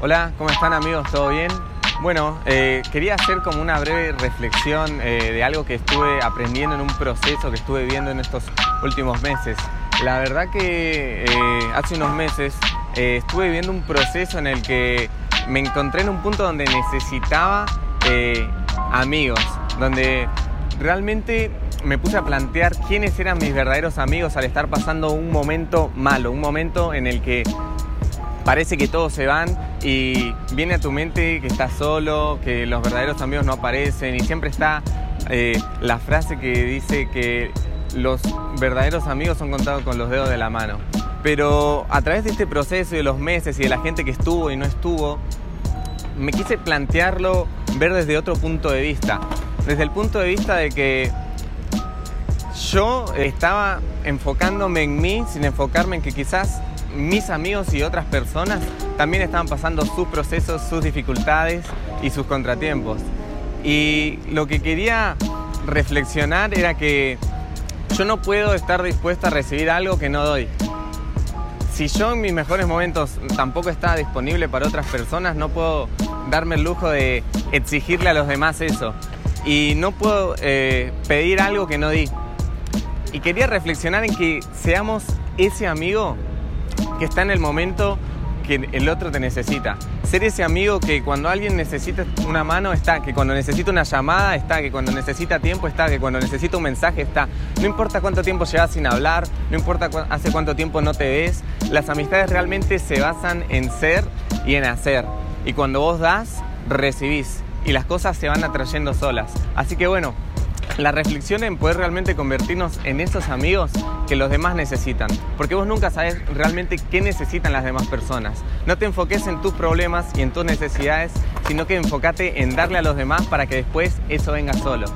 Hola, ¿cómo están amigos? ¿Todo bien? Bueno, eh, quería hacer como una breve reflexión eh, de algo que estuve aprendiendo en un proceso que estuve viendo en estos últimos meses. La verdad que eh, hace unos meses estuve viendo un proceso en el que me encontré en un punto donde necesitaba amigos, donde realmente me puse a plantear quiénes eran mis verdaderos amigos al estar pasando un momento malo, un momento en el que parece que todos se van y viene a tu mente que estás solo, que los verdaderos amigos no aparecen y siempre está eh, la frase que dice que los verdaderos amigos son contados con los dedos de la mano. Pero a través de este proceso y de los meses y de la gente que estuvo y no estuvo, me quise plantearlo, ver desde otro punto de vista. Desde el punto de vista de que yo estaba enfocándome en mí sin enfocarme en que quizás mis amigos y otras personas también estaban pasando sus procesos, sus dificultades y sus contratiempos. Y lo que quería reflexionar era que yo no puedo estar dispuesto a recibir algo que no doy. Si yo en mis mejores momentos tampoco estaba disponible para otras personas, no puedo darme el lujo de exigirle a los demás eso. Y no puedo eh, pedir algo que no di. Y quería reflexionar en que seamos ese amigo que está en el momento que el otro te necesita. Ser ese amigo que cuando alguien necesita una mano está, que cuando necesita una llamada está, que cuando necesita tiempo está, que cuando necesita un mensaje está. No importa cuánto tiempo llevas sin hablar, no importa hace cuánto tiempo no te ves, las amistades realmente se basan en ser y en hacer. Y cuando vos das, recibís y las cosas se van atrayendo solas. Así que bueno, la reflexión en poder realmente convertirnos en esos amigos que los demás necesitan. Porque vos nunca sabes realmente qué necesitan las demás personas. No te enfoques en tus problemas y en tus necesidades, sino que enfócate en darle a los demás para que después eso venga solo.